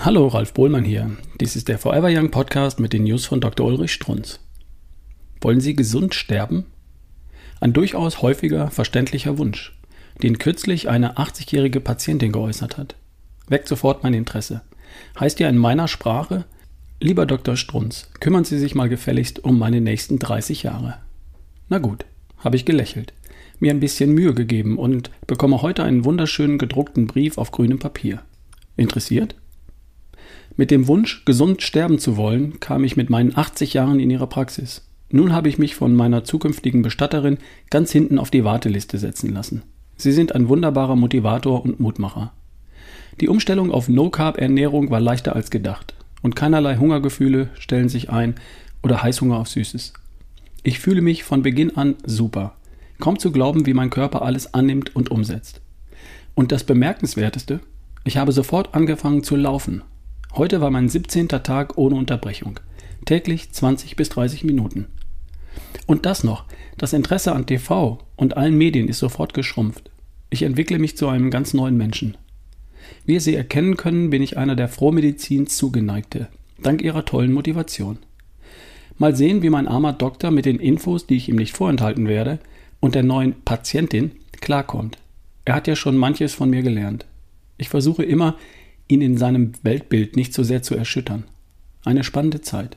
Hallo, Ralf Bohlmann hier. Dies ist der Forever Young Podcast mit den News von Dr. Ulrich Strunz. Wollen Sie gesund sterben? Ein durchaus häufiger, verständlicher Wunsch, den kürzlich eine 80-jährige Patientin geäußert hat. Weckt sofort mein Interesse. Heißt ja in meiner Sprache, lieber Dr. Strunz, kümmern Sie sich mal gefälligst um meine nächsten 30 Jahre. Na gut, habe ich gelächelt, mir ein bisschen Mühe gegeben und bekomme heute einen wunderschönen gedruckten Brief auf grünem Papier. Interessiert? Mit dem Wunsch, gesund sterben zu wollen, kam ich mit meinen 80 Jahren in ihre Praxis. Nun habe ich mich von meiner zukünftigen Bestatterin ganz hinten auf die Warteliste setzen lassen. Sie sind ein wunderbarer Motivator und Mutmacher. Die Umstellung auf No-Carb-Ernährung war leichter als gedacht und keinerlei Hungergefühle stellen sich ein oder Heißhunger auf Süßes. Ich fühle mich von Beginn an super. Kaum zu glauben, wie mein Körper alles annimmt und umsetzt. Und das Bemerkenswerteste, ich habe sofort angefangen zu laufen Heute war mein 17. Tag ohne Unterbrechung. Täglich 20 bis 30 Minuten. Und das noch, das Interesse an TV und allen Medien ist sofort geschrumpft. Ich entwickle mich zu einem ganz neuen Menschen. Wie Sie erkennen können, bin ich einer der Frohmedizin zugeneigte, dank Ihrer tollen Motivation. Mal sehen, wie mein armer Doktor mit den Infos, die ich ihm nicht vorenthalten werde, und der neuen Patientin klarkommt. Er hat ja schon manches von mir gelernt. Ich versuche immer, ihn in seinem Weltbild nicht so sehr zu erschüttern. Eine spannende Zeit.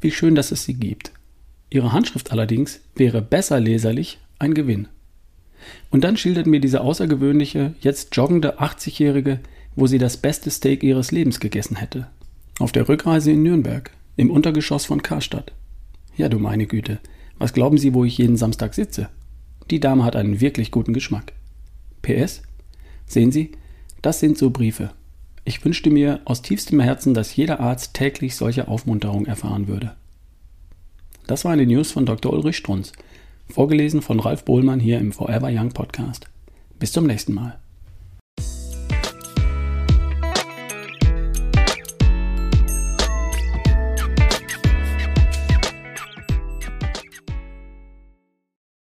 Wie schön, dass es sie gibt. Ihre Handschrift allerdings wäre besser leserlich ein Gewinn. Und dann schildert mir diese außergewöhnliche, jetzt joggende 80-Jährige, wo sie das beste Steak ihres Lebens gegessen hätte. Auf der Rückreise in Nürnberg, im Untergeschoss von Karstadt. Ja, du meine Güte, was glauben Sie, wo ich jeden Samstag sitze? Die Dame hat einen wirklich guten Geschmack. PS? Sehen Sie, das sind so Briefe. Ich wünschte mir aus tiefstem Herzen, dass jeder Arzt täglich solche Aufmunterung erfahren würde. Das war eine News von Dr. Ulrich Strunz, vorgelesen von Ralf Bohlmann hier im Forever Young Podcast. Bis zum nächsten Mal.